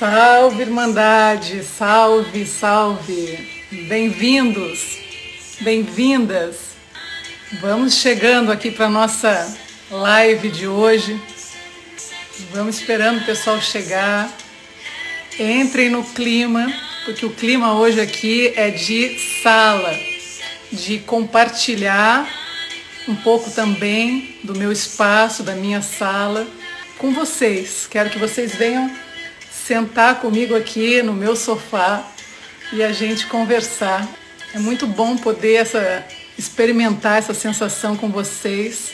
Salve Irmandade, salve, salve. Bem-vindos, bem-vindas. Vamos chegando aqui para nossa live de hoje. Vamos esperando o pessoal chegar. Entrem no clima, porque o clima hoje aqui é de sala, de compartilhar um pouco também do meu espaço, da minha sala com vocês. Quero que vocês venham sentar comigo aqui no meu sofá e a gente conversar. É muito bom poder essa, experimentar essa sensação com vocês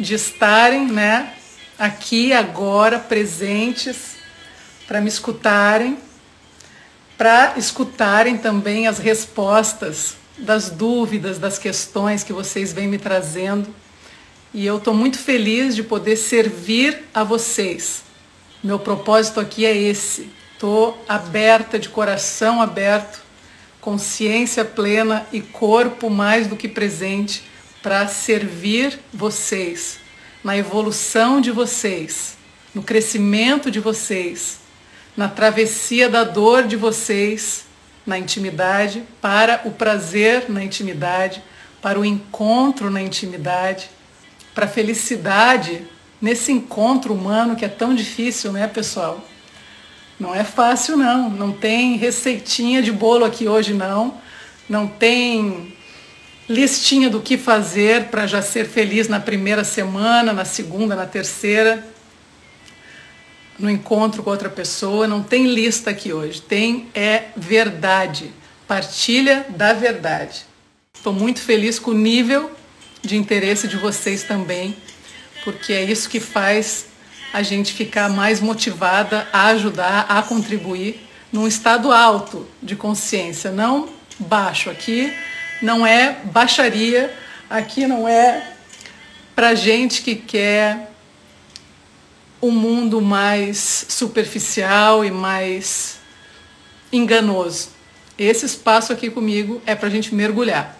de estarem, né, aqui agora presentes para me escutarem, para escutarem também as respostas das dúvidas, das questões que vocês vêm me trazendo. E eu estou muito feliz de poder servir a vocês meu propósito aqui é esse. Estou aberta, de coração aberto, consciência plena e corpo mais do que presente para servir vocês, na evolução de vocês, no crescimento de vocês, na travessia da dor de vocês, na intimidade, para o prazer na intimidade, para o encontro na intimidade, para a felicidade nesse encontro humano que é tão difícil, né, pessoal? Não é fácil não, não tem receitinha de bolo aqui hoje não, não tem listinha do que fazer para já ser feliz na primeira semana, na segunda, na terceira, no encontro com outra pessoa, não tem lista aqui hoje, tem é verdade, partilha da verdade. Estou muito feliz com o nível de interesse de vocês também porque é isso que faz a gente ficar mais motivada a ajudar, a contribuir num estado alto de consciência, não baixo. Aqui não é baixaria, aqui não é para gente que quer um mundo mais superficial e mais enganoso. Esse espaço aqui comigo é para a gente mergulhar.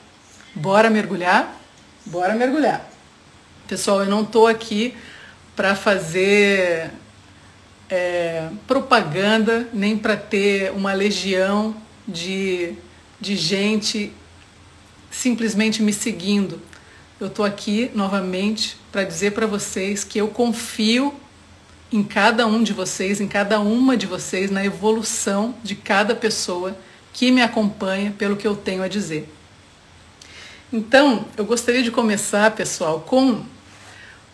Bora mergulhar? Bora mergulhar. Pessoal, eu não estou aqui para fazer é, propaganda, nem para ter uma legião de, de gente simplesmente me seguindo. Eu estou aqui novamente para dizer para vocês que eu confio em cada um de vocês, em cada uma de vocês, na evolução de cada pessoa que me acompanha pelo que eu tenho a dizer. Então, eu gostaria de começar, pessoal, com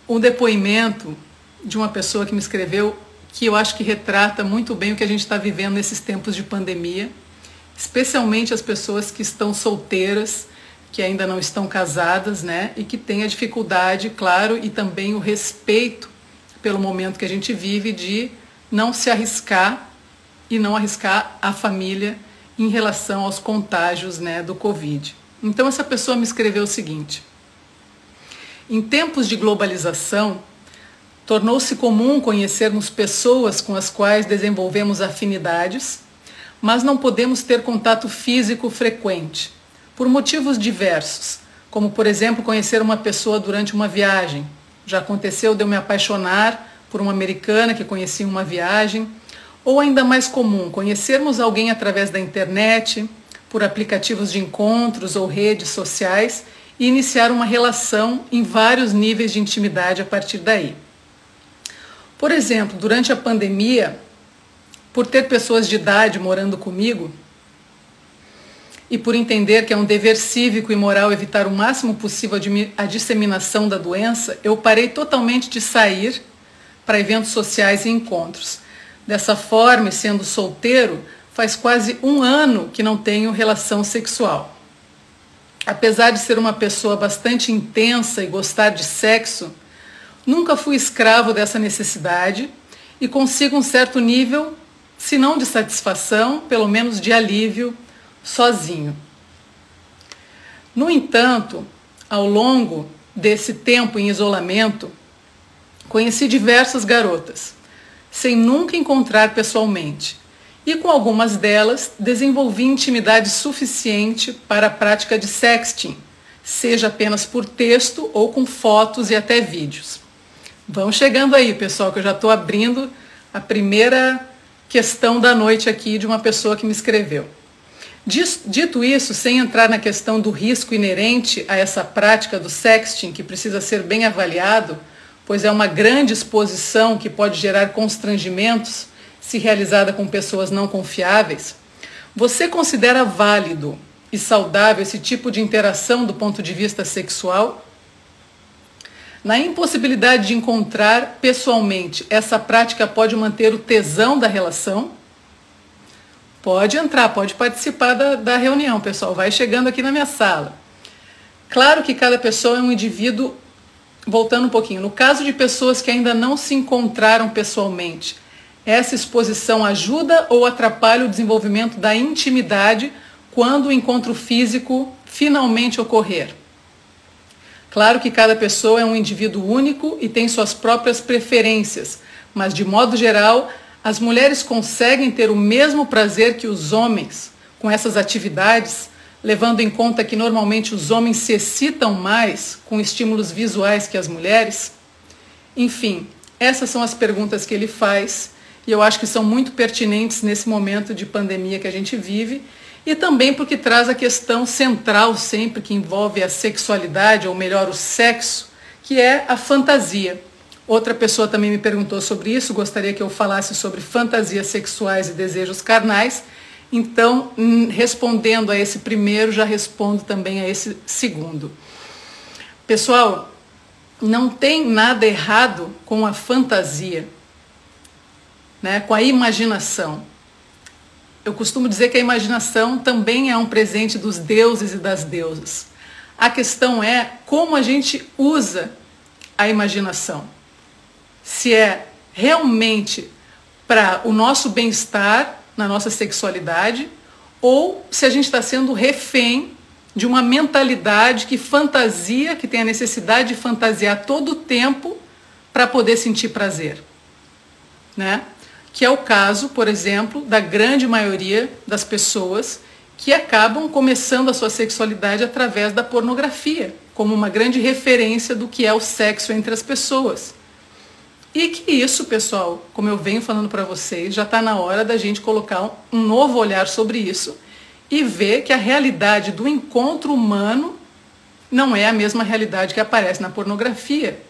um depoimento de uma pessoa que me escreveu que eu acho que retrata muito bem o que a gente está vivendo nesses tempos de pandemia, especialmente as pessoas que estão solteiras, que ainda não estão casadas, né, e que têm a dificuldade, claro, e também o respeito pelo momento que a gente vive de não se arriscar e não arriscar a família em relação aos contágios, né, do Covid. Então essa pessoa me escreveu o seguinte: em tempos de globalização, tornou-se comum conhecermos pessoas com as quais desenvolvemos afinidades, mas não podemos ter contato físico frequente, por motivos diversos, como, por exemplo, conhecer uma pessoa durante uma viagem. Já aconteceu de eu me apaixonar por uma americana que conheci em uma viagem, ou ainda mais comum, conhecermos alguém através da internet, por aplicativos de encontros ou redes sociais e iniciar uma relação em vários níveis de intimidade a partir daí. Por exemplo, durante a pandemia, por ter pessoas de idade morando comigo e por entender que é um dever cívico e moral evitar o máximo possível a disseminação da doença, eu parei totalmente de sair para eventos sociais e encontros. Dessa forma, sendo solteiro, faz quase um ano que não tenho relação sexual apesar de ser uma pessoa bastante intensa e gostar de sexo, nunca fui escravo dessa necessidade e consigo um certo nível, se não de satisfação, pelo menos de alívio, sozinho. No entanto, ao longo desse tempo em isolamento, conheci diversas garotas, sem nunca encontrar pessoalmente, e com algumas delas desenvolvi intimidade suficiente para a prática de sexting, seja apenas por texto ou com fotos e até vídeos. Vão chegando aí, pessoal, que eu já estou abrindo a primeira questão da noite aqui de uma pessoa que me escreveu. Dito isso, sem entrar na questão do risco inerente a essa prática do sexting, que precisa ser bem avaliado, pois é uma grande exposição que pode gerar constrangimentos se realizada com pessoas não confiáveis, você considera válido e saudável esse tipo de interação do ponto de vista sexual? Na impossibilidade de encontrar pessoalmente, essa prática pode manter o tesão da relação? Pode entrar, pode participar da, da reunião, pessoal. Vai chegando aqui na minha sala. Claro que cada pessoa é um indivíduo. Voltando um pouquinho, no caso de pessoas que ainda não se encontraram pessoalmente, essa exposição ajuda ou atrapalha o desenvolvimento da intimidade quando o encontro físico finalmente ocorrer? Claro que cada pessoa é um indivíduo único e tem suas próprias preferências, mas de modo geral, as mulheres conseguem ter o mesmo prazer que os homens com essas atividades, levando em conta que normalmente os homens se excitam mais com estímulos visuais que as mulheres? Enfim, essas são as perguntas que ele faz e eu acho que são muito pertinentes nesse momento de pandemia que a gente vive e também porque traz a questão central sempre que envolve a sexualidade, ou melhor, o sexo, que é a fantasia. Outra pessoa também me perguntou sobre isso, gostaria que eu falasse sobre fantasias sexuais e desejos carnais. Então, hum, respondendo a esse primeiro, já respondo também a esse segundo. Pessoal, não tem nada errado com a fantasia né, com a imaginação. Eu costumo dizer que a imaginação também é um presente dos deuses e das deusas. A questão é como a gente usa a imaginação. Se é realmente para o nosso bem-estar na nossa sexualidade ou se a gente está sendo refém de uma mentalidade que fantasia, que tem a necessidade de fantasiar todo o tempo para poder sentir prazer. Né? Que é o caso, por exemplo, da grande maioria das pessoas que acabam começando a sua sexualidade através da pornografia, como uma grande referência do que é o sexo entre as pessoas. E que isso, pessoal, como eu venho falando para vocês, já está na hora da gente colocar um novo olhar sobre isso e ver que a realidade do encontro humano não é a mesma realidade que aparece na pornografia,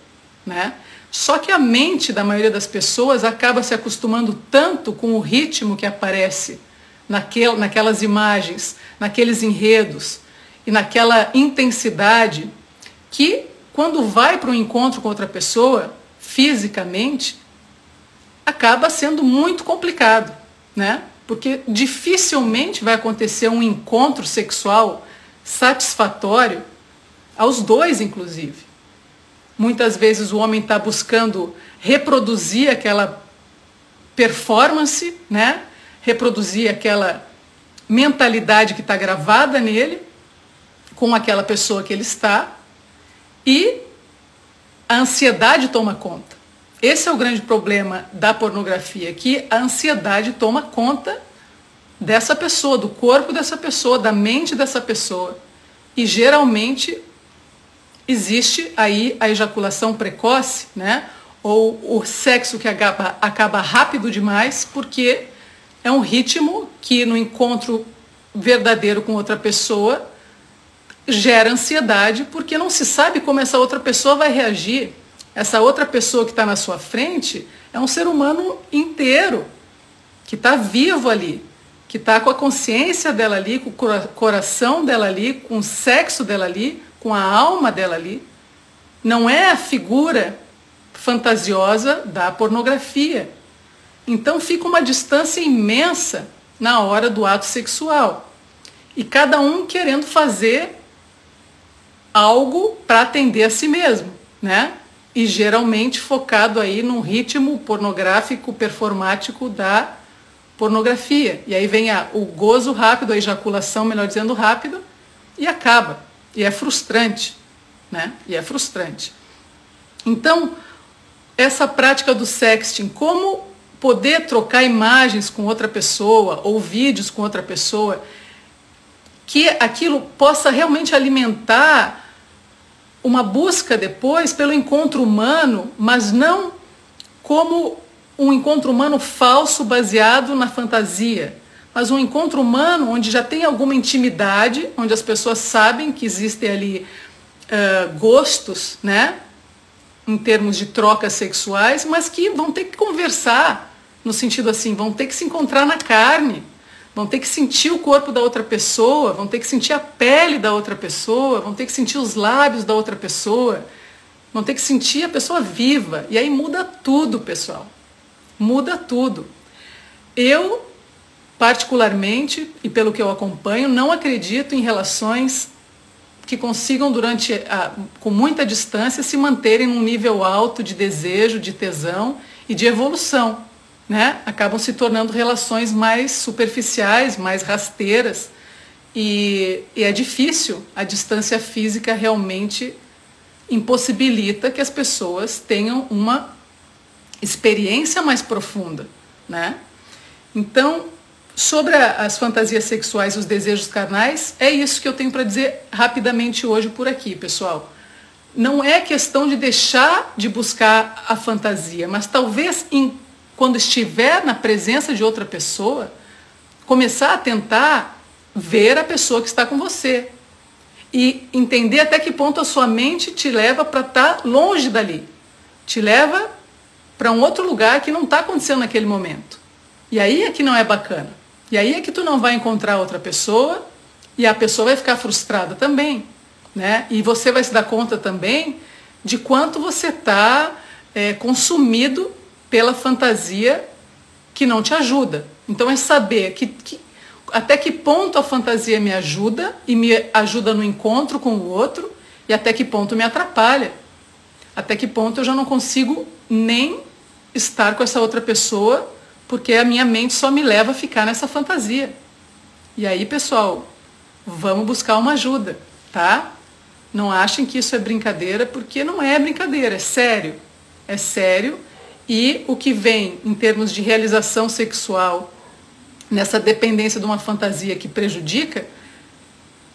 né? Só que a mente da maioria das pessoas acaba se acostumando tanto com o ritmo que aparece naquel, naquelas imagens, naqueles enredos e naquela intensidade, que quando vai para um encontro com outra pessoa, fisicamente, acaba sendo muito complicado, né? Porque dificilmente vai acontecer um encontro sexual satisfatório aos dois, inclusive. Muitas vezes o homem está buscando reproduzir aquela performance, né? reproduzir aquela mentalidade que está gravada nele, com aquela pessoa que ele está, e a ansiedade toma conta. Esse é o grande problema da pornografia, que a ansiedade toma conta dessa pessoa, do corpo dessa pessoa, da mente dessa pessoa. E geralmente existe aí a ejaculação precoce, né? Ou o sexo que acaba, acaba rápido demais, porque é um ritmo que no encontro verdadeiro com outra pessoa gera ansiedade, porque não se sabe como essa outra pessoa vai reagir. Essa outra pessoa que está na sua frente é um ser humano inteiro, que está vivo ali, que está com a consciência dela ali, com o coração dela ali, com o sexo dela ali, com a alma dela ali, não é a figura fantasiosa da pornografia. Então fica uma distância imensa na hora do ato sexual. E cada um querendo fazer algo para atender a si mesmo, né? E geralmente focado aí num ritmo pornográfico performático da pornografia. E aí vem a, o gozo rápido, a ejaculação, melhor dizendo, rápido, e acaba. E é frustrante, né? E é frustrante. Então, essa prática do sexting, como poder trocar imagens com outra pessoa ou vídeos com outra pessoa, que aquilo possa realmente alimentar uma busca depois pelo encontro humano, mas não como um encontro humano falso baseado na fantasia, mas um encontro humano onde já tem alguma intimidade, onde as pessoas sabem que existem ali uh, gostos, né? Em termos de trocas sexuais, mas que vão ter que conversar, no sentido assim, vão ter que se encontrar na carne, vão ter que sentir o corpo da outra pessoa, vão ter que sentir a pele da outra pessoa, vão ter que sentir os lábios da outra pessoa, vão ter que sentir a pessoa viva. E aí muda tudo, pessoal muda tudo. Eu, particularmente, e pelo que eu acompanho, não acredito em relações que consigam, durante a, com muita distância, se manterem num nível alto de desejo, de tesão e de evolução. Né? Acabam se tornando relações mais superficiais, mais rasteiras. E, e é difícil, a distância física realmente impossibilita que as pessoas tenham uma experiência mais profunda, né? Então, sobre as fantasias sexuais e os desejos carnais, é isso que eu tenho para dizer rapidamente hoje por aqui, pessoal. Não é questão de deixar de buscar a fantasia, mas talvez em, quando estiver na presença de outra pessoa, começar a tentar ver a pessoa que está com você e entender até que ponto a sua mente te leva para estar tá longe dali, te leva para um outro lugar que não está acontecendo naquele momento. E aí é que não é bacana. E aí é que tu não vai encontrar outra pessoa e a pessoa vai ficar frustrada também. Né? E você vai se dar conta também de quanto você está é, consumido pela fantasia que não te ajuda. Então é saber que, que, até que ponto a fantasia me ajuda e me ajuda no encontro com o outro e até que ponto me atrapalha. Até que ponto eu já não consigo nem estar com essa outra pessoa, porque a minha mente só me leva a ficar nessa fantasia. E aí, pessoal, vamos buscar uma ajuda, tá? Não achem que isso é brincadeira, porque não é brincadeira, é sério. É sério. E o que vem em termos de realização sexual nessa dependência de uma fantasia que prejudica,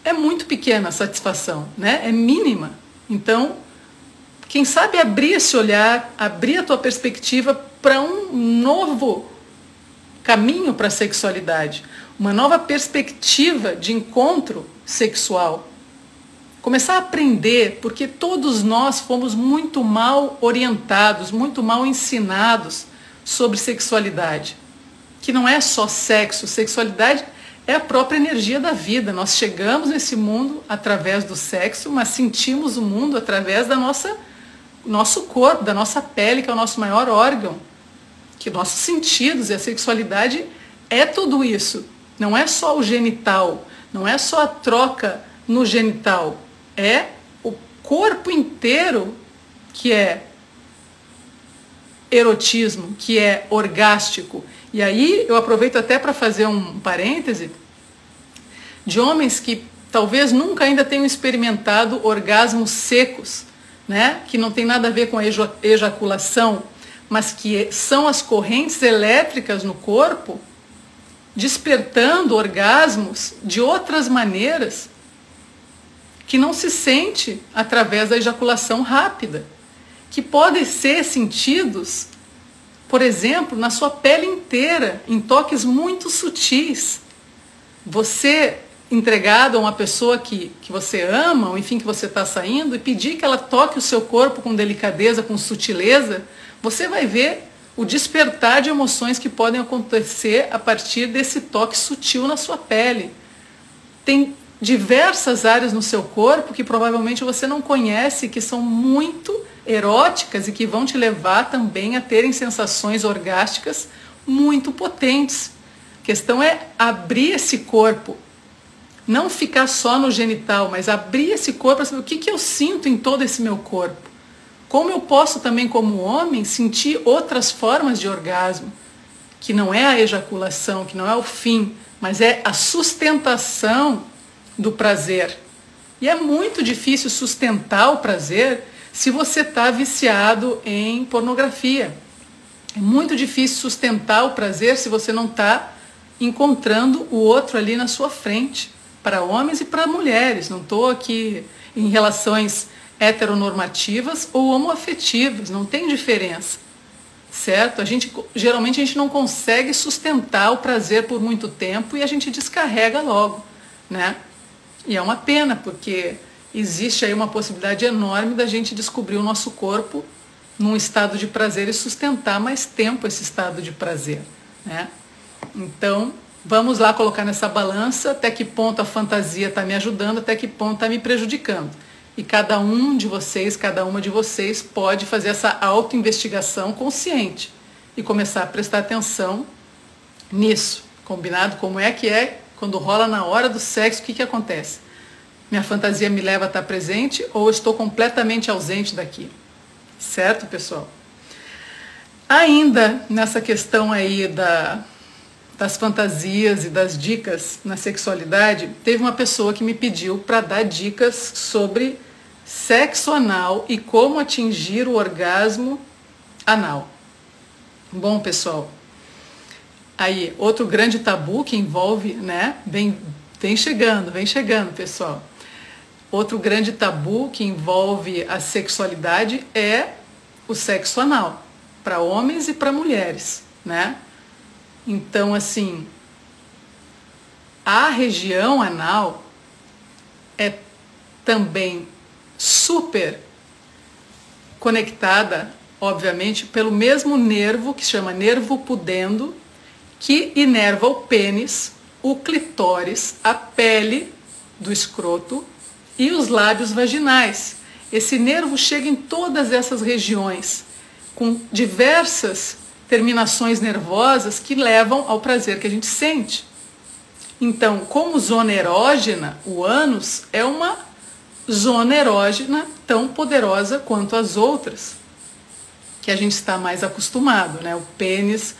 é muito pequena a satisfação, né? É mínima. Então, quem sabe abrir esse olhar, abrir a tua perspectiva para um novo caminho para a sexualidade, uma nova perspectiva de encontro sexual. Começar a aprender, porque todos nós fomos muito mal orientados, muito mal ensinados sobre sexualidade. Que não é só sexo, sexualidade é a própria energia da vida. Nós chegamos nesse mundo através do sexo, mas sentimos o mundo através da nossa nosso corpo, da nossa pele, que é o nosso maior órgão, que nossos sentidos e a sexualidade é tudo isso. Não é só o genital, não é só a troca no genital, é o corpo inteiro que é erotismo, que é orgástico. E aí eu aproveito até para fazer um parêntese de homens que talvez nunca ainda tenham experimentado orgasmos secos né, que não tem nada a ver com a ejaculação, mas que são as correntes elétricas no corpo, despertando orgasmos de outras maneiras que não se sente através da ejaculação rápida, que podem ser sentidos, por exemplo, na sua pele inteira, em toques muito sutis. Você entregado a uma pessoa que, que você ama, ou enfim, que você está saindo, e pedir que ela toque o seu corpo com delicadeza, com sutileza, você vai ver o despertar de emoções que podem acontecer a partir desse toque sutil na sua pele. Tem diversas áreas no seu corpo que provavelmente você não conhece, que são muito eróticas e que vão te levar também a terem sensações orgásticas muito potentes. A questão é abrir esse corpo, não ficar só no genital, mas abrir esse corpo para saber o que, que eu sinto em todo esse meu corpo. Como eu posso também, como homem, sentir outras formas de orgasmo. que não é a ejaculação, que não é o fim, mas é a sustentação do prazer. E é muito difícil sustentar o prazer se você está viciado em pornografia. É muito difícil sustentar o prazer se você não está encontrando o outro ali na sua frente, para homens e para mulheres. Não estou aqui em relações heteronormativas ou homoafetivas, não tem diferença. Certo? A gente geralmente a gente não consegue sustentar o prazer por muito tempo e a gente descarrega logo, né? E é uma pena, porque existe aí uma possibilidade enorme da gente descobrir o nosso corpo num estado de prazer e sustentar mais tempo esse estado de prazer. Né? Então, vamos lá colocar nessa balança até que ponto a fantasia está me ajudando, até que ponto está me prejudicando. E cada um de vocês, cada uma de vocês pode fazer essa autoinvestigação consciente e começar a prestar atenção nisso. Combinado? Como é que é quando rola na hora do sexo, o que, que acontece? Minha fantasia me leva a estar presente ou estou completamente ausente daqui? Certo, pessoal? Ainda nessa questão aí da, das fantasias e das dicas na sexualidade, teve uma pessoa que me pediu para dar dicas sobre sexo anal e como atingir o orgasmo anal. Bom, pessoal, aí outro grande tabu que envolve, né? Vem, vem chegando, vem chegando, pessoal. Outro grande tabu que envolve a sexualidade é o sexo anal, para homens e para mulheres, né? Então, assim, a região anal é também super conectada, obviamente, pelo mesmo nervo que chama nervo pudendo, que inerva o pênis, o clitóris, a pele do escroto e os lábios vaginais. Esse nervo chega em todas essas regiões, com diversas terminações nervosas que levam ao prazer que a gente sente. Então, como zona erógena, o ânus é uma zona erógena tão poderosa quanto as outras, que a gente está mais acostumado, né? O pênis,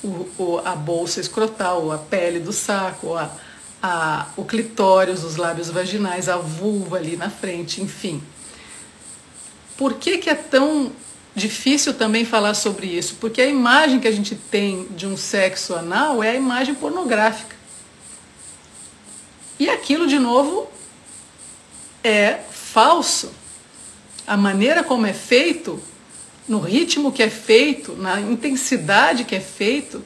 o, o, a bolsa escrotal, a pele do saco, a, a, o clitóris, os lábios vaginais, a vulva ali na frente, enfim. Por que, que é tão difícil também falar sobre isso? Porque a imagem que a gente tem de um sexo anal é a imagem pornográfica. E aquilo, de novo, é falso. A maneira como é feito, no ritmo que é feito, na intensidade que é feito,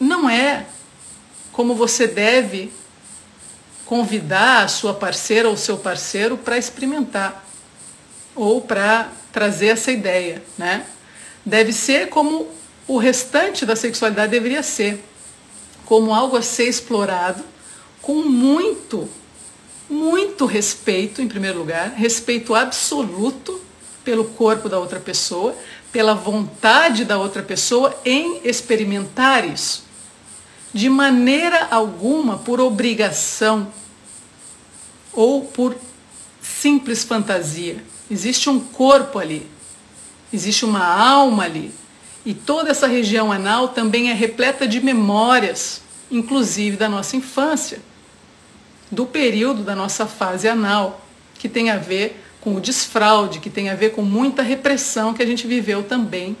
não é como você deve convidar a sua parceira ou seu parceiro para experimentar ou para trazer essa ideia, né? Deve ser como o restante da sexualidade deveria ser, como algo a ser explorado com muito, muito respeito, em primeiro lugar, respeito absoluto pelo corpo da outra pessoa, pela vontade da outra pessoa em experimentar isso de maneira alguma por obrigação ou por simples fantasia. Existe um corpo ali, existe uma alma ali. E toda essa região anal também é repleta de memórias, inclusive da nossa infância, do período da nossa fase anal, que tem a ver com o desfraude, que tem a ver com muita repressão que a gente viveu também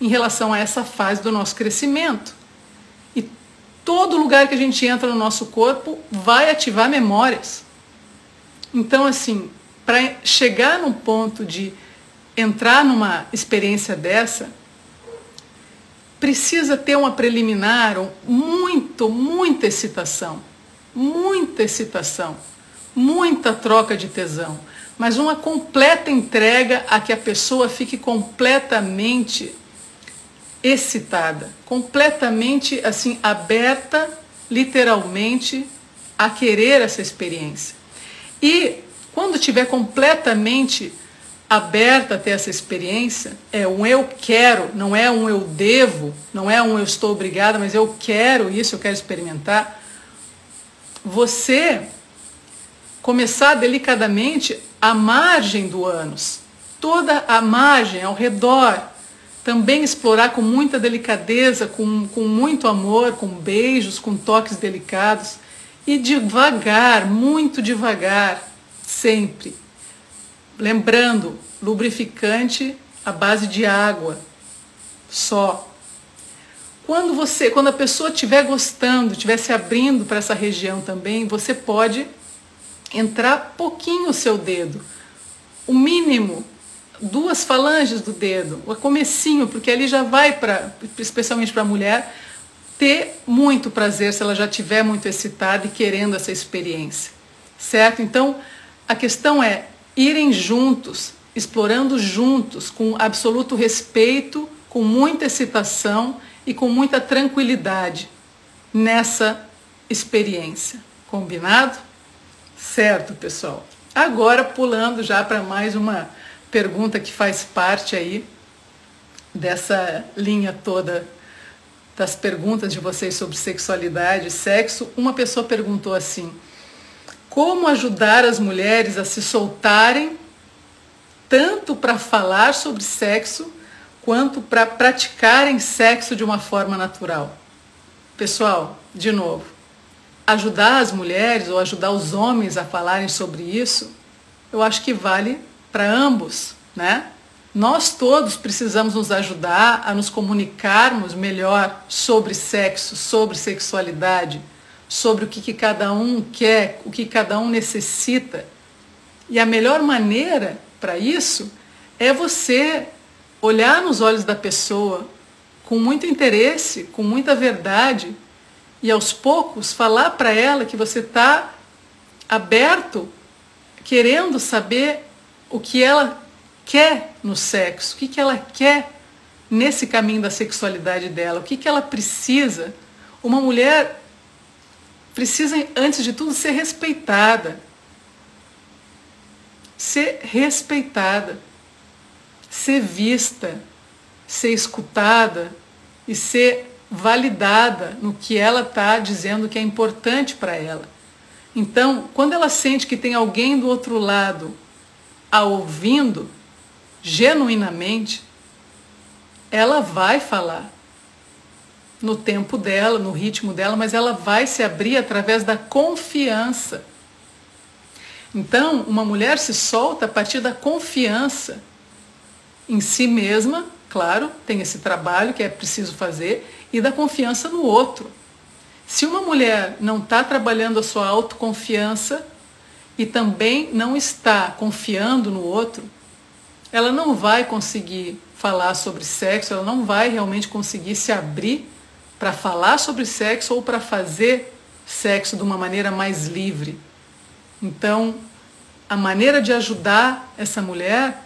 em relação a essa fase do nosso crescimento todo lugar que a gente entra no nosso corpo vai ativar memórias. Então, assim, para chegar no ponto de entrar numa experiência dessa, precisa ter uma preliminar, muito, muita excitação, muita excitação, muita troca de tesão, mas uma completa entrega a que a pessoa fique completamente excitada, completamente assim aberta, literalmente a querer essa experiência. E quando tiver completamente aberta a ter essa experiência, é um eu quero, não é um eu devo, não é um eu estou obrigada, mas eu quero isso, eu quero experimentar. Você começar delicadamente a margem do ânus, toda a margem ao redor, também explorar com muita delicadeza, com, com muito amor, com beijos, com toques delicados. E devagar, muito devagar, sempre. Lembrando, lubrificante à base de água, só. Quando você, quando a pessoa estiver gostando, estiver se abrindo para essa região também, você pode entrar pouquinho o seu dedo, o mínimo, duas falanges do dedo, o comecinho, porque ali já vai para, especialmente para a mulher, ter muito prazer se ela já estiver muito excitada e querendo essa experiência, certo? Então, a questão é irem juntos, explorando juntos, com absoluto respeito, com muita excitação e com muita tranquilidade nessa experiência. Combinado? Certo, pessoal. Agora pulando já para mais uma pergunta que faz parte aí dessa linha toda das perguntas de vocês sobre sexualidade e sexo, uma pessoa perguntou assim: como ajudar as mulheres a se soltarem tanto para falar sobre sexo quanto para praticarem sexo de uma forma natural? Pessoal, de novo, ajudar as mulheres ou ajudar os homens a falarem sobre isso, eu acho que vale para ambos, né? Nós todos precisamos nos ajudar a nos comunicarmos melhor sobre sexo, sobre sexualidade, sobre o que, que cada um quer, o que cada um necessita. E a melhor maneira para isso é você olhar nos olhos da pessoa com muito interesse, com muita verdade, e aos poucos falar para ela que você está aberto, querendo saber o que ela quer no sexo, o que, que ela quer nesse caminho da sexualidade dela, o que, que ela precisa. Uma mulher precisa, antes de tudo, ser respeitada. Ser respeitada, ser vista, ser escutada e ser validada no que ela está dizendo que é importante para ela. Então, quando ela sente que tem alguém do outro lado a ouvindo, genuinamente, ela vai falar no tempo dela, no ritmo dela, mas ela vai se abrir através da confiança. Então, uma mulher se solta a partir da confiança em si mesma, claro, tem esse trabalho que é preciso fazer, e da confiança no outro. Se uma mulher não está trabalhando a sua autoconfiança e também não está confiando no outro, ela não vai conseguir falar sobre sexo, ela não vai realmente conseguir se abrir para falar sobre sexo ou para fazer sexo de uma maneira mais livre. Então, a maneira de ajudar essa mulher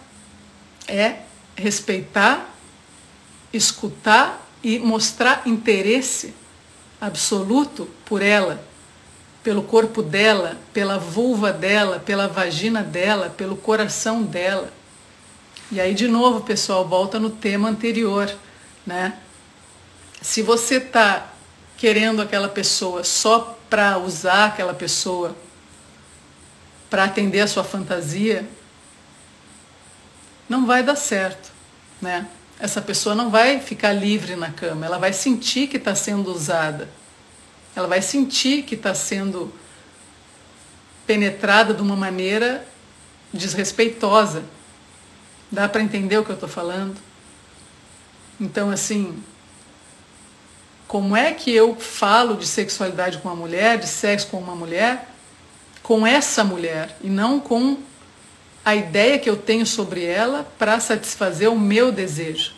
é respeitar, escutar e mostrar interesse absoluto por ela, pelo corpo dela, pela vulva dela, pela vagina dela, pelo coração dela. E aí, de novo, pessoal, volta no tema anterior, né? Se você está querendo aquela pessoa só para usar aquela pessoa, para atender a sua fantasia, não vai dar certo, né? Essa pessoa não vai ficar livre na cama, ela vai sentir que está sendo usada, ela vai sentir que está sendo penetrada de uma maneira desrespeitosa. Dá para entender o que eu estou falando? Então, assim, como é que eu falo de sexualidade com uma mulher, de sexo com uma mulher, com essa mulher e não com a ideia que eu tenho sobre ela para satisfazer o meu desejo,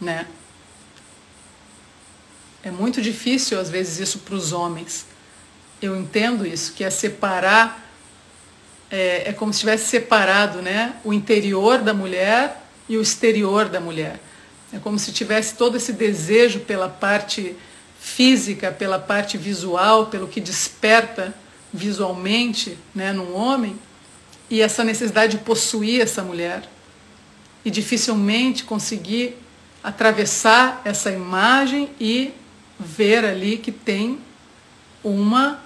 né? É muito difícil às vezes isso para os homens. Eu entendo isso, que é separar é, é como se tivesse separado né, o interior da mulher e o exterior da mulher. É como se tivesse todo esse desejo pela parte física, pela parte visual, pelo que desperta visualmente né, num homem, e essa necessidade de possuir essa mulher. E dificilmente conseguir atravessar essa imagem e ver ali que tem uma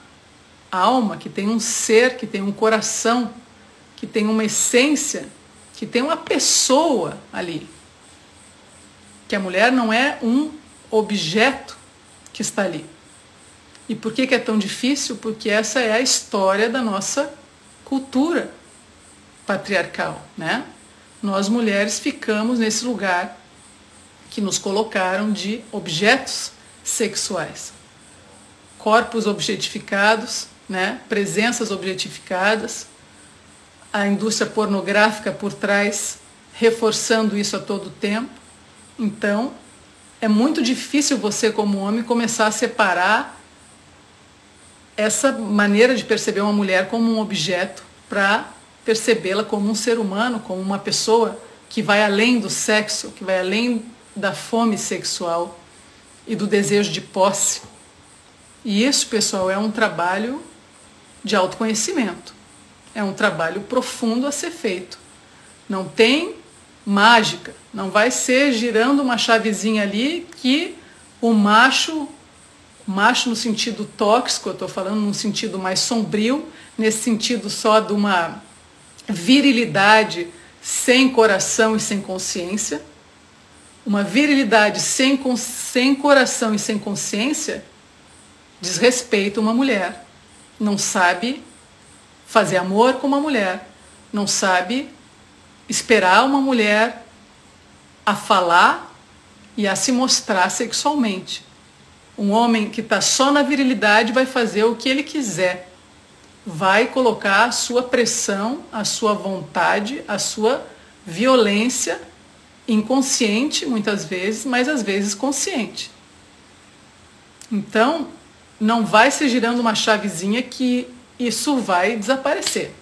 alma, que tem um ser, que tem um coração, que tem uma essência, que tem uma pessoa ali. Que a mulher não é um objeto que está ali. E por que, que é tão difícil? Porque essa é a história da nossa cultura patriarcal, né? Nós mulheres ficamos nesse lugar que nos colocaram de objetos sexuais, corpos objetificados, né? Presenças objetificadas, a indústria pornográfica por trás reforçando isso a todo tempo. Então, é muito difícil você como homem começar a separar essa maneira de perceber uma mulher como um objeto para percebê-la como um ser humano, como uma pessoa que vai além do sexo, que vai além da fome sexual e do desejo de posse. E isso, pessoal, é um trabalho de autoconhecimento. É um trabalho profundo a ser feito. Não tem mágica, não vai ser girando uma chavezinha ali que o macho macho no sentido tóxico, eu estou falando num sentido mais sombrio, nesse sentido só de uma virilidade sem coração e sem consciência. Uma virilidade sem, sem coração e sem consciência desrespeita uma mulher. Não sabe fazer amor com uma mulher. Não sabe esperar uma mulher a falar e a se mostrar sexualmente. Um homem que está só na virilidade vai fazer o que ele quiser. Vai colocar a sua pressão, a sua vontade, a sua violência inconsciente, muitas vezes, mas às vezes consciente. Então, não vai se girando uma chavezinha que isso vai desaparecer.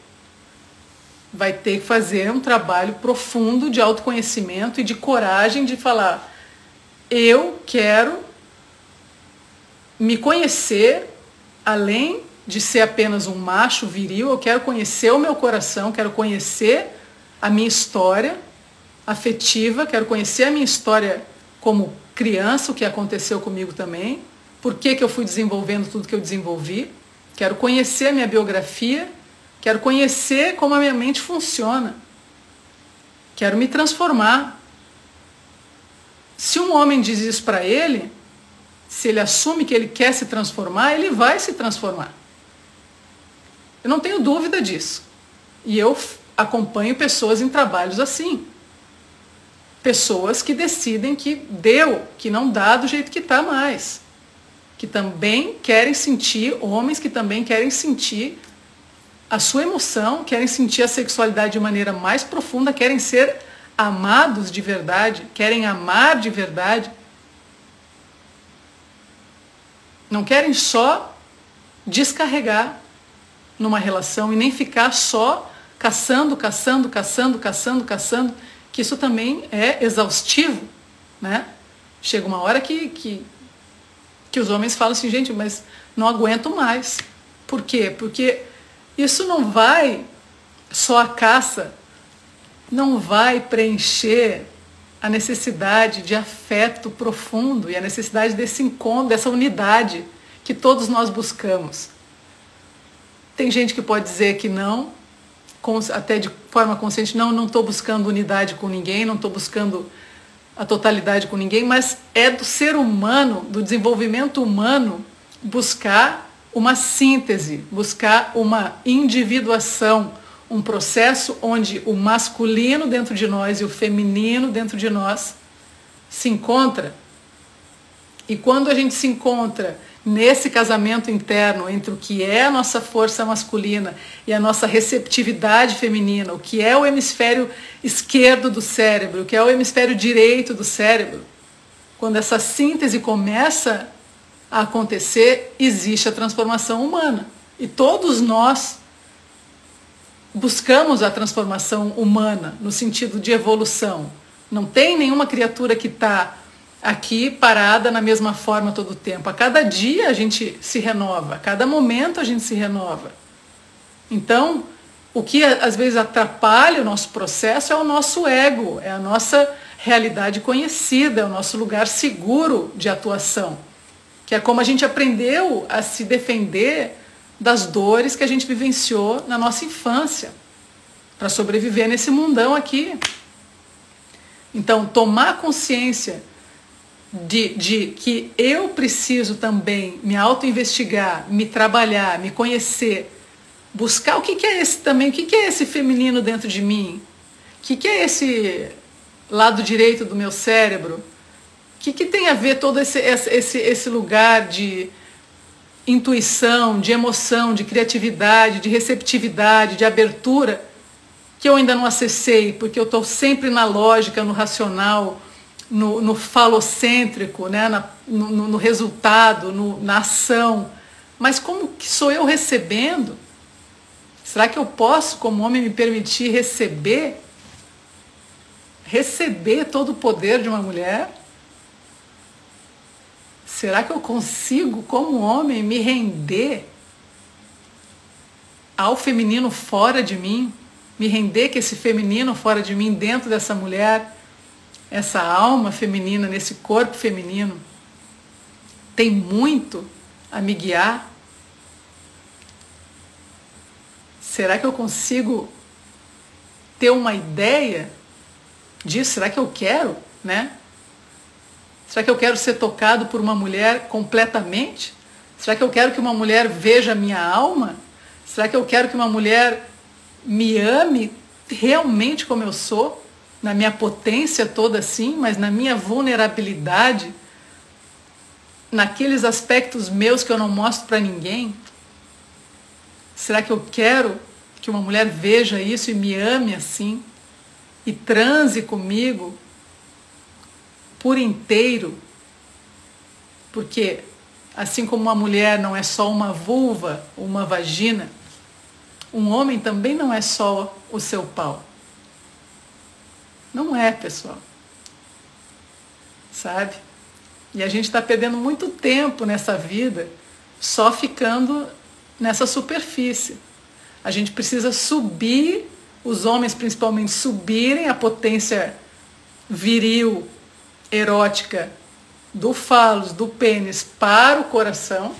Vai ter que fazer um trabalho profundo de autoconhecimento e de coragem de falar: eu quero me conhecer além de ser apenas um macho viril, eu quero conhecer o meu coração, quero conhecer a minha história afetiva, quero conhecer a minha história como criança, o que aconteceu comigo também, por que, que eu fui desenvolvendo tudo que eu desenvolvi, quero conhecer a minha biografia, quero conhecer como a minha mente funciona, quero me transformar. Se um homem diz isso para ele, se ele assume que ele quer se transformar, ele vai se transformar. Eu não tenho dúvida disso. E eu acompanho pessoas em trabalhos assim. Pessoas que decidem que deu, que não dá do jeito que está mais. Que também querem sentir, homens que também querem sentir a sua emoção, querem sentir a sexualidade de maneira mais profunda, querem ser amados de verdade, querem amar de verdade Não querem só descarregar numa relação e nem ficar só caçando, caçando, caçando, caçando, caçando, que isso também é exaustivo, né? Chega uma hora que, que, que os homens falam assim, gente, mas não aguento mais. Por quê? Porque isso não vai só a caça, não vai preencher a necessidade de afeto profundo e a necessidade desse encontro, dessa unidade que todos nós buscamos. Tem gente que pode dizer que não, até de forma consciente, não, não estou buscando unidade com ninguém, não estou buscando a totalidade com ninguém, mas é do ser humano, do desenvolvimento humano, buscar uma síntese, buscar uma individuação, um processo onde o masculino dentro de nós e o feminino dentro de nós se encontra. E quando a gente se encontra nesse casamento interno entre o que é a nossa força masculina e a nossa receptividade feminina, o que é o hemisfério esquerdo do cérebro, o que é o hemisfério direito do cérebro, quando essa síntese começa a acontecer, existe a transformação humana. E todos nós buscamos a transformação humana no sentido de evolução. Não tem nenhuma criatura que está aqui parada na mesma forma todo o tempo. A cada dia a gente se renova, a cada momento a gente se renova. Então, o que às vezes atrapalha o nosso processo é o nosso ego, é a nossa realidade conhecida, é o nosso lugar seguro de atuação, que é como a gente aprendeu a se defender das dores que a gente vivenciou na nossa infância, para sobreviver nesse mundão aqui. Então, tomar consciência de, de que eu preciso também me auto-investigar, me trabalhar, me conhecer, buscar o que, que é esse também, o que, que é esse feminino dentro de mim, o que, que é esse lado direito do meu cérebro, que, que tem a ver todo esse, esse, esse lugar de intuição, de emoção, de criatividade, de receptividade, de abertura, que eu ainda não acessei, porque eu estou sempre na lógica, no racional, no, no falocêntrico, né? Na, no, no, resultado, no, na ação. Mas como que sou eu recebendo? Será que eu posso, como homem, me permitir receber? Receber todo o poder de uma mulher? Será que eu consigo, como homem, me render ao feminino fora de mim? Me render que esse feminino fora de mim, dentro dessa mulher, essa alma feminina, nesse corpo feminino, tem muito a me guiar? Será que eu consigo ter uma ideia disso? Será que eu quero, né? Será que eu quero ser tocado por uma mulher completamente? Será que eu quero que uma mulher veja minha alma? Será que eu quero que uma mulher me ame realmente como eu sou? na minha potência toda assim, mas na minha vulnerabilidade, naqueles aspectos meus que eu não mostro para ninguém? Será que eu quero que uma mulher veja isso e me ame assim? E transe comigo por inteiro? Porque assim como uma mulher não é só uma vulva uma vagina, um homem também não é só o seu pau. Não é, pessoal. Sabe? E a gente está perdendo muito tempo nessa vida só ficando nessa superfície. A gente precisa subir, os homens principalmente subirem a potência viril, erótica do falos, do pênis para o coração,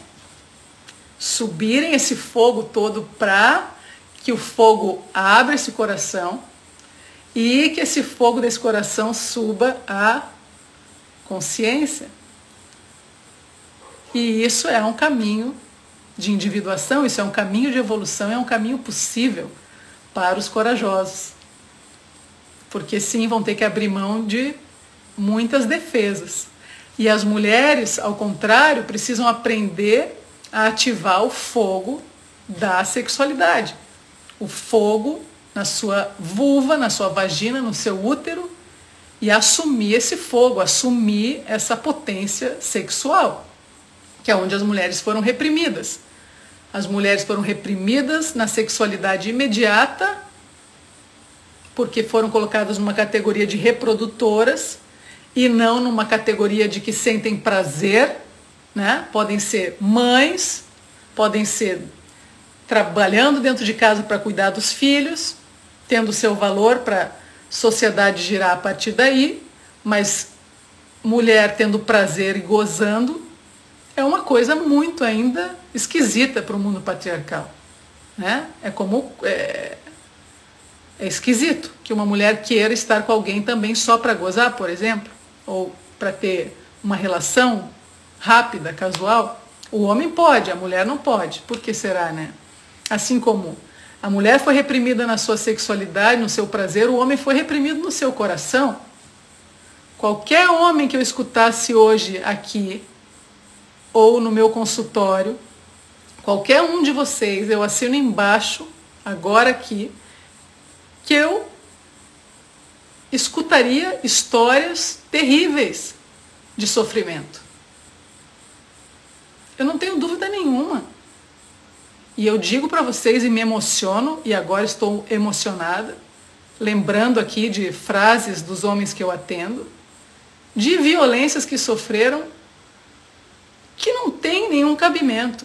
subirem esse fogo todo para que o fogo abra esse coração e que esse fogo desse coração suba à consciência. E isso é um caminho de individuação, isso é um caminho de evolução, é um caminho possível para os corajosos. Porque sim, vão ter que abrir mão de muitas defesas. E as mulheres, ao contrário, precisam aprender a ativar o fogo da sexualidade. O fogo na sua vulva, na sua vagina, no seu útero e assumir esse fogo, assumir essa potência sexual, que é onde as mulheres foram reprimidas. As mulheres foram reprimidas na sexualidade imediata, porque foram colocadas numa categoria de reprodutoras e não numa categoria de que sentem prazer, né? Podem ser mães, podem ser trabalhando dentro de casa para cuidar dos filhos, tendo seu valor para a sociedade girar a partir daí, mas mulher tendo prazer e gozando é uma coisa muito ainda esquisita para o mundo patriarcal. Né? É como. É, é esquisito que uma mulher queira estar com alguém também só para gozar, por exemplo, ou para ter uma relação rápida, casual. O homem pode, a mulher não pode. Por que será, né? Assim como a mulher foi reprimida na sua sexualidade, no seu prazer, o homem foi reprimido no seu coração. Qualquer homem que eu escutasse hoje aqui ou no meu consultório, qualquer um de vocês, eu assino embaixo, agora aqui, que eu escutaria histórias terríveis de sofrimento. Eu não tenho dúvida nenhuma. E eu digo para vocês e me emociono, e agora estou emocionada, lembrando aqui de frases dos homens que eu atendo, de violências que sofreram que não tem nenhum cabimento.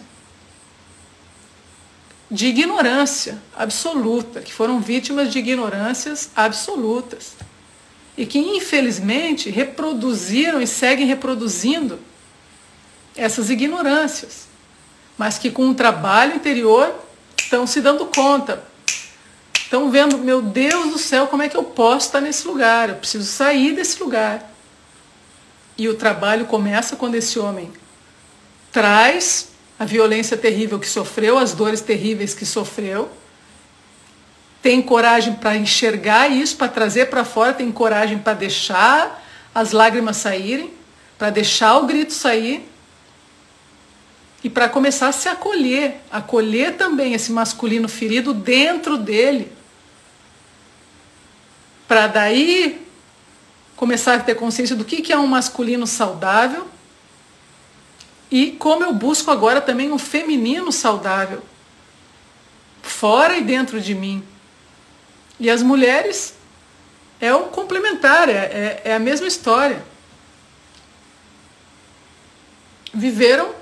De ignorância absoluta, que foram vítimas de ignorâncias absolutas. E que, infelizmente, reproduziram e seguem reproduzindo essas ignorâncias mas que com um trabalho interior estão se dando conta. Estão vendo, meu Deus do céu, como é que eu posso estar nesse lugar? Eu preciso sair desse lugar. E o trabalho começa quando esse homem traz a violência terrível que sofreu, as dores terríveis que sofreu, tem coragem para enxergar isso, para trazer para fora, tem coragem para deixar as lágrimas saírem, para deixar o grito sair e para começar a se acolher, acolher também esse masculino ferido dentro dele. Para daí começar a ter consciência do que é um masculino saudável e como eu busco agora também um feminino saudável, fora e dentro de mim. E as mulheres é o complementar, é, é, é a mesma história. Viveram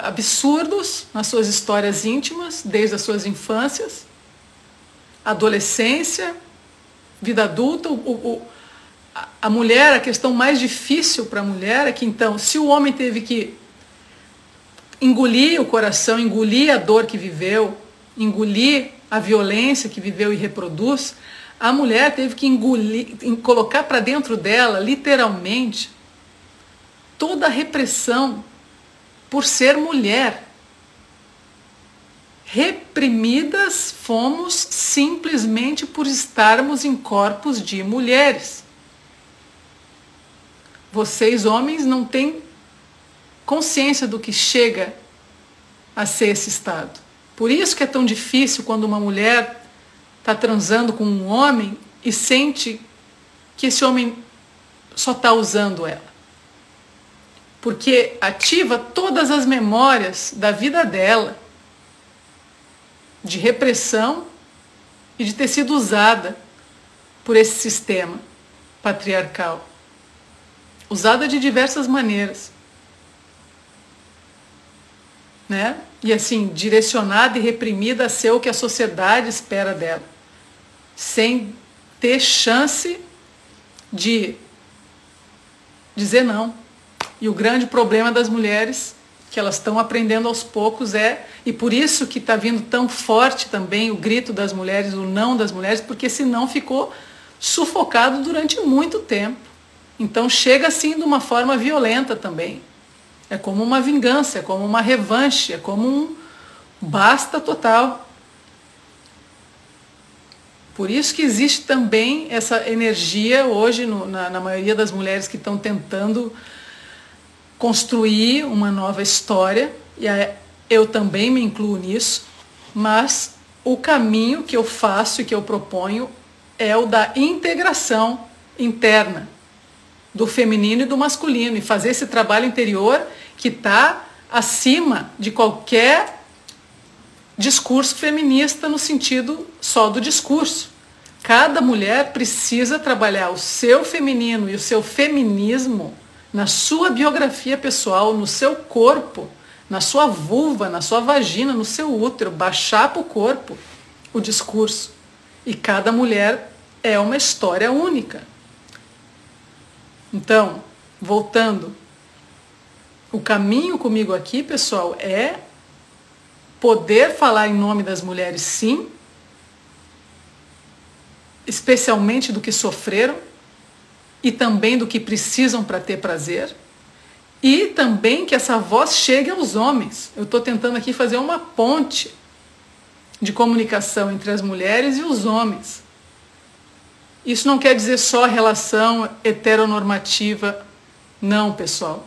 absurdos nas suas histórias íntimas, desde as suas infâncias, adolescência, vida adulta. O, o, a mulher, a questão mais difícil para a mulher é que então, se o homem teve que engolir o coração, engolir a dor que viveu, engolir a violência que viveu e reproduz, a mulher teve que engolir, colocar para dentro dela, literalmente, toda a repressão por ser mulher. Reprimidas fomos simplesmente por estarmos em corpos de mulheres. Vocês, homens, não têm consciência do que chega a ser esse estado. Por isso que é tão difícil quando uma mulher está transando com um homem e sente que esse homem só está usando ela. Porque ativa todas as memórias da vida dela, de repressão e de ter sido usada por esse sistema patriarcal. Usada de diversas maneiras. Né? E assim, direcionada e reprimida a ser o que a sociedade espera dela, sem ter chance de dizer não. E o grande problema das mulheres que elas estão aprendendo aos poucos é, e por isso que está vindo tão forte também o grito das mulheres, o não das mulheres, porque senão ficou sufocado durante muito tempo. Então chega assim de uma forma violenta também. É como uma vingança, é como uma revanche, é como um basta total. Por isso que existe também essa energia hoje no, na, na maioria das mulheres que estão tentando construir uma nova história, e eu também me incluo nisso, mas o caminho que eu faço e que eu proponho é o da integração interna do feminino e do masculino e fazer esse trabalho interior que está acima de qualquer discurso feminista no sentido só do discurso. Cada mulher precisa trabalhar o seu feminino e o seu feminismo na sua biografia pessoal, no seu corpo, na sua vulva, na sua vagina, no seu útero, baixar para o corpo o discurso. E cada mulher é uma história única. Então, voltando, o caminho comigo aqui, pessoal, é poder falar em nome das mulheres, sim, especialmente do que sofreram e também do que precisam para ter prazer. E também que essa voz chegue aos homens. Eu estou tentando aqui fazer uma ponte de comunicação entre as mulheres e os homens. Isso não quer dizer só relação heteronormativa, não, pessoal.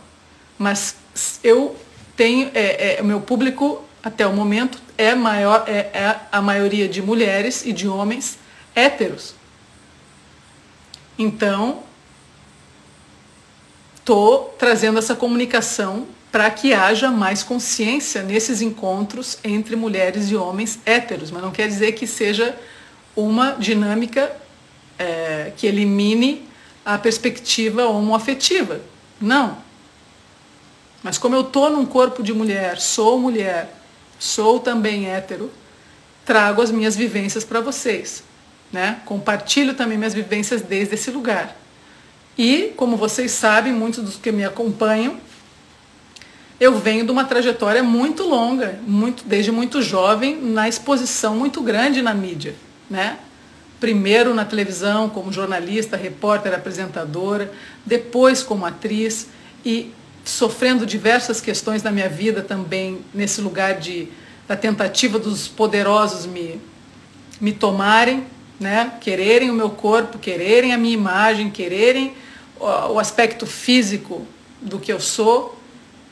Mas eu tenho, é, é, o meu público até o momento é, maior, é, é a maioria de mulheres e de homens héteros. Então, estou trazendo essa comunicação para que haja mais consciência nesses encontros entre mulheres e homens héteros, mas não quer dizer que seja uma dinâmica é, que elimine a perspectiva homoafetiva. Não. Mas como eu estou num corpo de mulher, sou mulher, sou também hétero, trago as minhas vivências para vocês. Né? Compartilho também minhas vivências desde esse lugar. E, como vocês sabem, muitos dos que me acompanham, eu venho de uma trajetória muito longa, muito, desde muito jovem, na exposição muito grande na mídia. Né? Primeiro na televisão como jornalista, repórter, apresentadora, depois como atriz e sofrendo diversas questões na minha vida também nesse lugar de da tentativa dos poderosos me me tomarem, né? Quererem o meu corpo, quererem a minha imagem, quererem o aspecto físico do que eu sou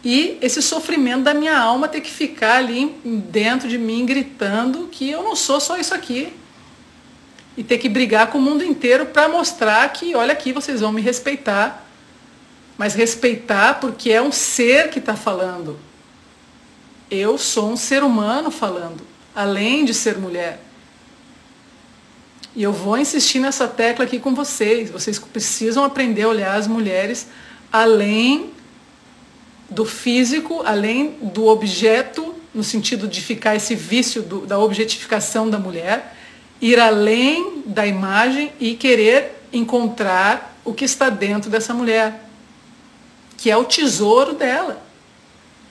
e esse sofrimento da minha alma ter que ficar ali dentro de mim gritando que eu não sou só isso aqui, e ter que brigar com o mundo inteiro para mostrar que, olha aqui, vocês vão me respeitar. Mas respeitar porque é um ser que está falando. Eu sou um ser humano falando, além de ser mulher. E eu vou insistir nessa tecla aqui com vocês. Vocês precisam aprender a olhar as mulheres além do físico, além do objeto, no sentido de ficar esse vício do, da objetificação da mulher, ir além da imagem e querer encontrar o que está dentro dessa mulher, que é o tesouro dela.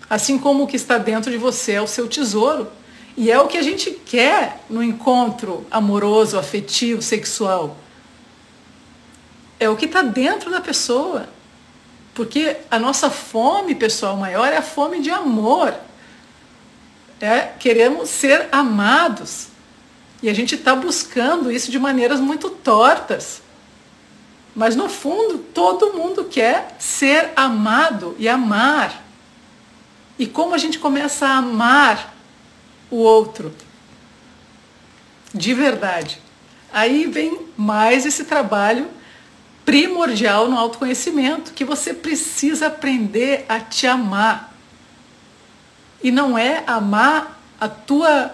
Assim como o que está dentro de você é o seu tesouro. E é o que a gente quer no encontro amoroso, afetivo, sexual. É o que está dentro da pessoa. Porque a nossa fome, pessoal, maior é a fome de amor. É, queremos ser amados. E a gente está buscando isso de maneiras muito tortas. Mas no fundo, todo mundo quer ser amado e amar. E como a gente começa a amar o outro? De verdade. Aí vem mais esse trabalho primordial no autoconhecimento, que você precisa aprender a te amar. E não é amar a tua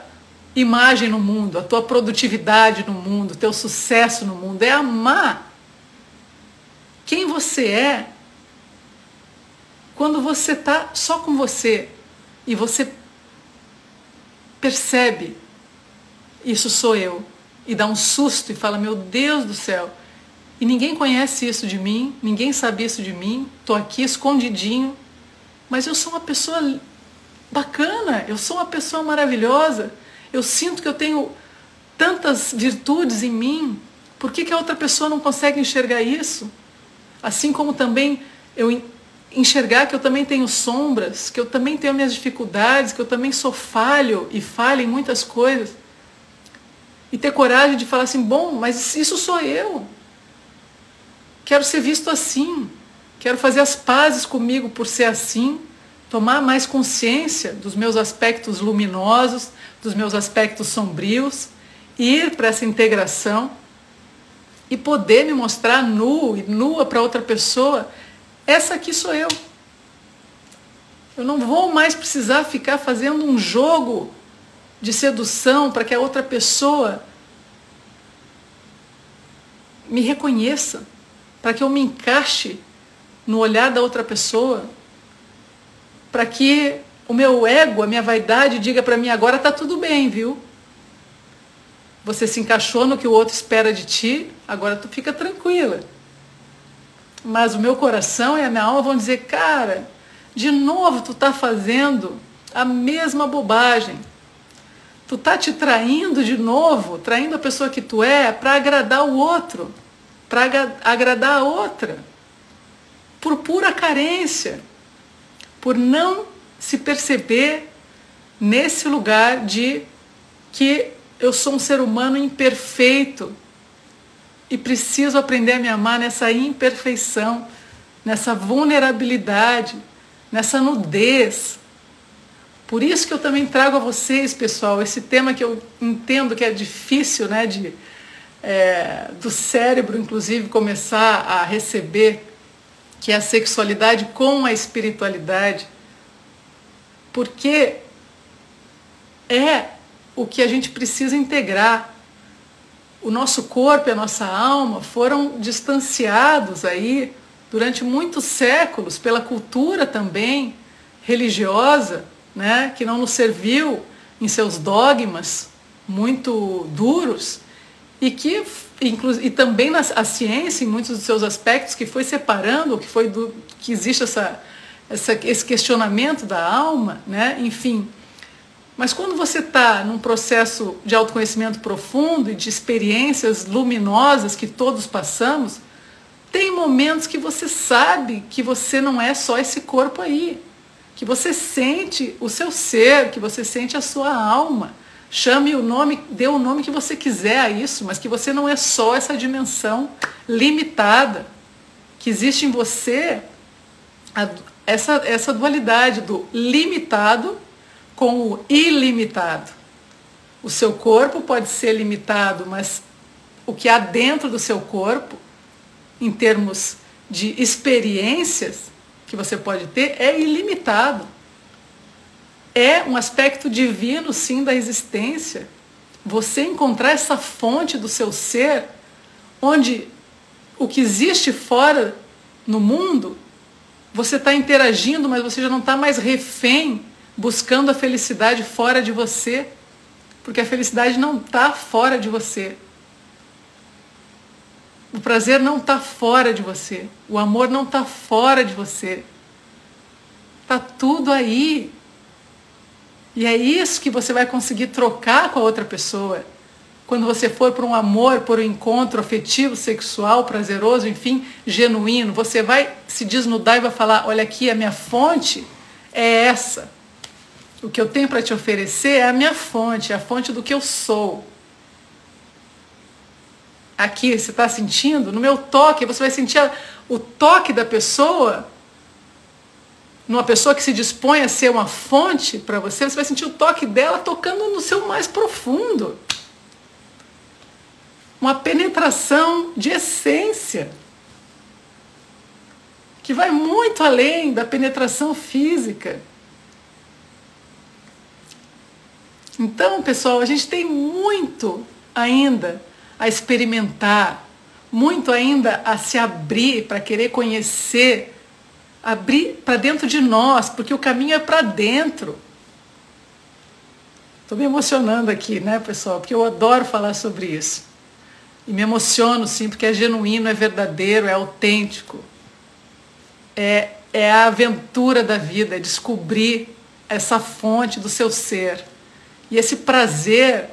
imagem no mundo, a tua produtividade no mundo, o teu sucesso no mundo, é amar quem você é quando você está só com você e você percebe isso sou eu. E dá um susto e fala meu Deus do céu. E ninguém conhece isso de mim, ninguém sabe isso de mim, estou aqui escondidinho, mas eu sou uma pessoa bacana, eu sou uma pessoa maravilhosa eu sinto que eu tenho tantas virtudes em mim, por que, que a outra pessoa não consegue enxergar isso? Assim como também eu enxergar que eu também tenho sombras, que eu também tenho minhas dificuldades, que eu também sou falho e falho em muitas coisas. E ter coragem de falar assim: bom, mas isso sou eu. Quero ser visto assim. Quero fazer as pazes comigo por ser assim. Tomar mais consciência dos meus aspectos luminosos, dos meus aspectos sombrios, ir para essa integração e poder me mostrar nu e nua para outra pessoa, essa aqui sou eu. Eu não vou mais precisar ficar fazendo um jogo de sedução para que a outra pessoa me reconheça, para que eu me encaixe no olhar da outra pessoa, para que o meu ego, a minha vaidade diga para mim agora está tudo bem, viu? Você se encaixou no que o outro espera de ti, agora tu fica tranquila. Mas o meu coração e a minha alma vão dizer, cara, de novo tu está fazendo a mesma bobagem. Tu tá te traindo de novo, traindo a pessoa que tu é para agradar o outro, para agradar a outra. Por pura carência, por não se perceber nesse lugar de que eu sou um ser humano imperfeito e preciso aprender a me amar nessa imperfeição, nessa vulnerabilidade, nessa nudez. Por isso que eu também trago a vocês, pessoal, esse tema que eu entendo que é difícil, né, de, é, do cérebro, inclusive, começar a receber, que é a sexualidade com a espiritualidade porque é o que a gente precisa integrar. O nosso corpo e a nossa alma foram distanciados aí durante muitos séculos pela cultura também religiosa, né, que não nos serviu em seus dogmas muito duros e que e também na, a ciência em muitos dos seus aspectos que foi separando, que foi do, que existe essa essa, esse questionamento da alma, né? enfim, Mas quando você está num processo de autoconhecimento profundo e de experiências luminosas que todos passamos, tem momentos que você sabe que você não é só esse corpo aí, que você sente o seu ser, que você sente a sua alma. Chame o nome, dê o nome que você quiser a isso, mas que você não é só essa dimensão limitada, que existe em você a, essa, essa dualidade do limitado com o ilimitado. O seu corpo pode ser limitado, mas o que há dentro do seu corpo em termos de experiências que você pode ter, é ilimitado. É um aspecto divino, sim, da existência. Você encontrar essa fonte do seu ser, onde o que existe fora no mundo, você está interagindo, mas você já não está mais refém, buscando a felicidade fora de você, porque a felicidade não está fora de você. O prazer não está fora de você. O amor não está fora de você. Está tudo aí. E é isso que você vai conseguir trocar com a outra pessoa. Quando você for para um amor, por um encontro afetivo, sexual, prazeroso, enfim, genuíno, você vai se desnudar e vai falar: olha aqui, a minha fonte é essa. O que eu tenho para te oferecer é a minha fonte, é a fonte do que eu sou aqui, você está sentindo? No meu toque, você vai sentir o toque da pessoa, numa pessoa que se dispõe a ser uma fonte para você, você vai sentir o toque dela tocando no seu mais profundo. Uma penetração de essência, que vai muito além da penetração física. Então, pessoal, a gente tem muito ainda a experimentar, muito ainda a se abrir para querer conhecer, abrir para dentro de nós, porque o caminho é para dentro. Estou me emocionando aqui, né, pessoal? Porque eu adoro falar sobre isso. E me emociono, sim, porque é genuíno, é verdadeiro, é autêntico. É, é a aventura da vida, é descobrir essa fonte do seu ser. E esse prazer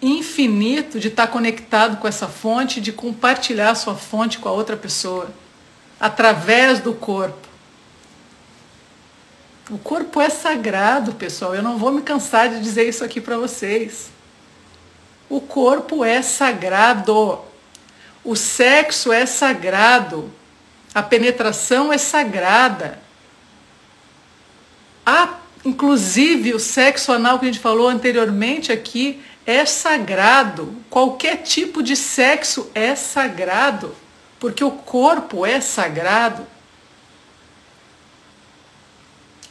infinito de estar conectado com essa fonte, de compartilhar a sua fonte com a outra pessoa, através do corpo. O corpo é sagrado, pessoal. Eu não vou me cansar de dizer isso aqui para vocês. O corpo é sagrado. O sexo é sagrado. A penetração é sagrada. Há, inclusive, o sexo anal que a gente falou anteriormente aqui é sagrado. Qualquer tipo de sexo é sagrado, porque o corpo é sagrado.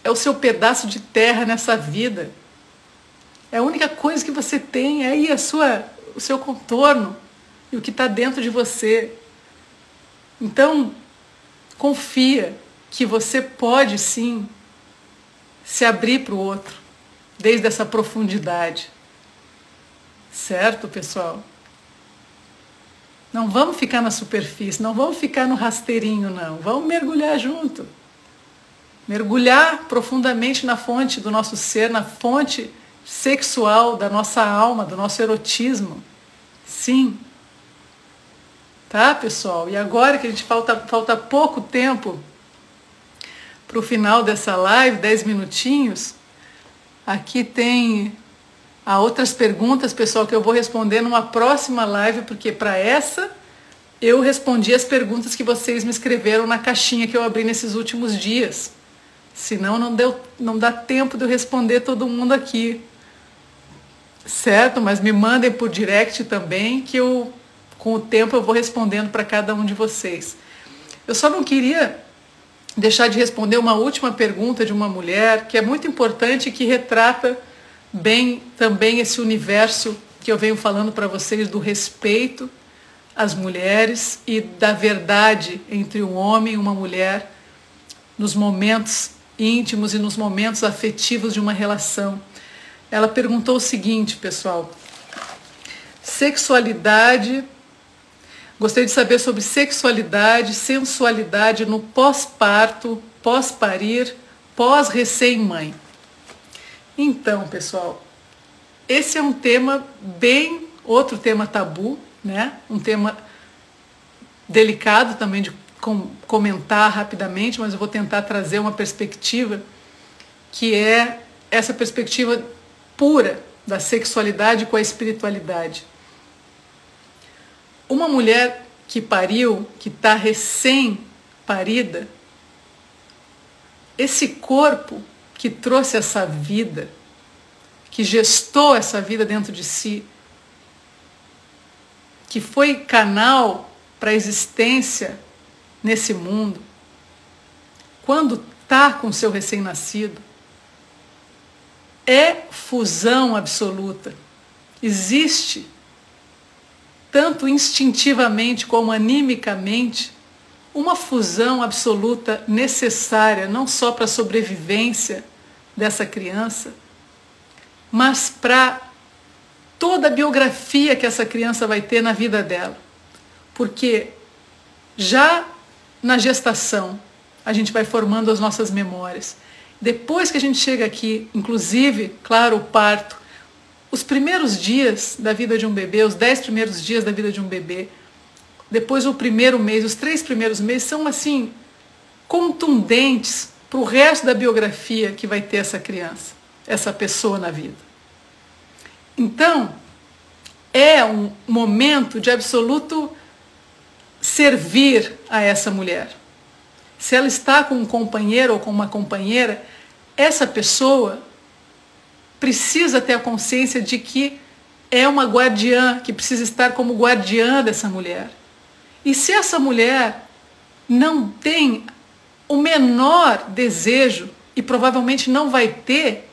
É o seu pedaço de terra nessa vida. É a única coisa que você tem, é aí a sua, o seu contorno e o que está dentro de você. Então, confia que você pode sim se abrir para o outro, desde essa profundidade. Certo, pessoal? Não vamos ficar na superfície, não vamos ficar no rasteirinho, não. Vamos mergulhar junto. Mergulhar profundamente na fonte do nosso ser, na fonte sexual da nossa alma, do nosso erotismo. Sim. Tá, pessoal? E agora que a gente falta, falta pouco tempo para o final dessa live, 10 minutinhos, aqui tem Há outras perguntas, pessoal, que eu vou responder numa próxima live, porque para essa eu respondi as perguntas que vocês me escreveram na caixinha que eu abri nesses últimos dias. Senão não, deu, não dá tempo de eu responder todo mundo aqui. Certo? Mas me mandem por direct também, que eu, com o tempo, eu vou respondendo para cada um de vocês. Eu só não queria deixar de responder uma última pergunta de uma mulher que é muito importante e que retrata bem também esse universo que eu venho falando para vocês do respeito às mulheres e da verdade entre um homem e uma mulher nos momentos íntimos e nos momentos afetivos de uma relação. Ela perguntou o seguinte, pessoal: sexualidade. Gostaria de saber sobre sexualidade, sensualidade no pós-parto, pós-parir, pós-recém-mãe. Então, pessoal, esse é um tema bem outro tema tabu, né? Um tema delicado também de comentar rapidamente, mas eu vou tentar trazer uma perspectiva que é essa perspectiva pura da sexualidade com a espiritualidade. Uma mulher que pariu, que está recém-parida, esse corpo que trouxe essa vida, que gestou essa vida dentro de si, que foi canal para a existência nesse mundo, quando está com seu recém-nascido, é fusão absoluta. Existe, tanto instintivamente como animicamente, uma fusão absoluta necessária, não só para a sobrevivência dessa criança, mas para toda a biografia que essa criança vai ter na vida dela. Porque já na gestação, a gente vai formando as nossas memórias. Depois que a gente chega aqui, inclusive, claro, o parto, os primeiros dias da vida de um bebê, os dez primeiros dias da vida de um bebê, depois o primeiro mês, os três primeiros meses são assim contundentes para o resto da biografia que vai ter essa criança, essa pessoa na vida. Então, é um momento de absoluto servir a essa mulher. Se ela está com um companheiro ou com uma companheira, essa pessoa precisa ter a consciência de que é uma guardiã, que precisa estar como guardiã dessa mulher. E se essa mulher não tem o menor desejo, e provavelmente não vai ter,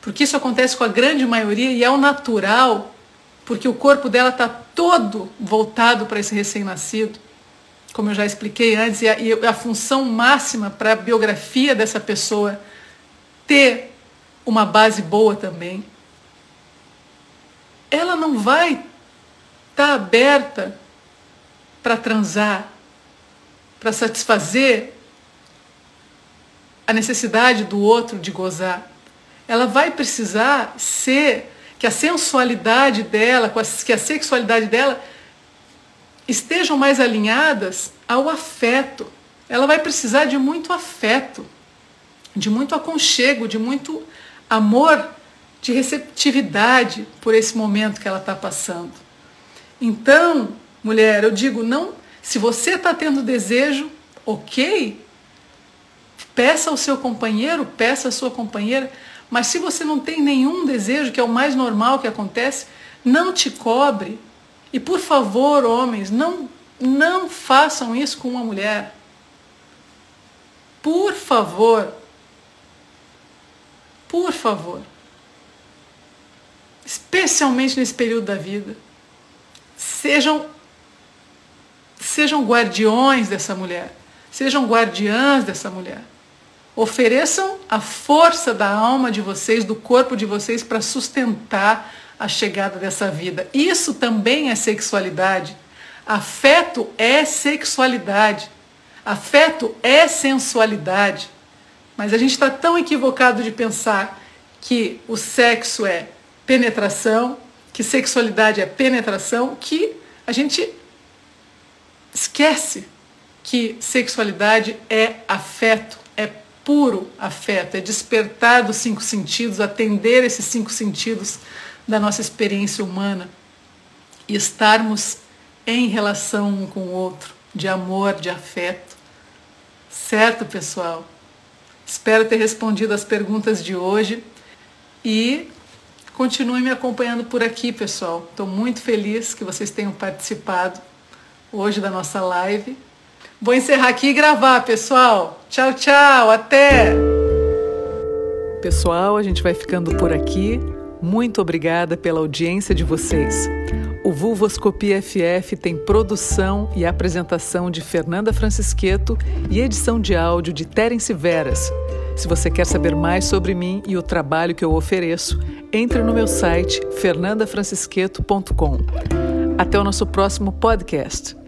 porque isso acontece com a grande maioria e é o natural porque o corpo dela está todo voltado para esse recém-nascido, como eu já expliquei antes, e a, e a função máxima para a biografia dessa pessoa ter uma base boa também. Ela não vai estar tá aberta para transar, para satisfazer a necessidade do outro de gozar. Ela vai precisar ser que a sensualidade dela, que a sexualidade dela estejam mais alinhadas ao afeto. Ela vai precisar de muito afeto, de muito aconchego, de muito amor, de receptividade por esse momento que ela está passando. Então, mulher, eu digo, não, se você está tendo desejo, ok, peça ao seu companheiro, peça à sua companheira, mas se você não tem nenhum desejo, que é o mais normal que acontece, não te cobre. E por favor, homens, não, não façam isso com uma mulher. Por favor. Por favor. Especialmente nesse período da vida. Sejam sejam guardiões dessa mulher. Sejam guardiãs dessa mulher. Ofereçam a força da alma de vocês, do corpo de vocês, para sustentar a chegada dessa vida. Isso também é sexualidade. Afeto é sexualidade. Afeto é sensualidade. Mas a gente está tão equivocado de pensar que o sexo é penetração, que sexualidade é penetração, que a gente esquece que sexualidade é afeto, puro afeto, é despertar dos cinco sentidos, atender esses cinco sentidos da nossa experiência humana e estarmos em relação um com o outro, de amor, de afeto. Certo, pessoal? Espero ter respondido as perguntas de hoje e continue me acompanhando por aqui, pessoal. Estou muito feliz que vocês tenham participado hoje da nossa live. Vou encerrar aqui e gravar, pessoal. Tchau, tchau, até! Pessoal, a gente vai ficando por aqui. Muito obrigada pela audiência de vocês. O Vulvoscopia FF tem produção e apresentação de Fernanda Francisqueto e edição de áudio de Terence Veras. Se você quer saber mais sobre mim e o trabalho que eu ofereço, entre no meu site fernandafrancisqueto.com. Até o nosso próximo podcast.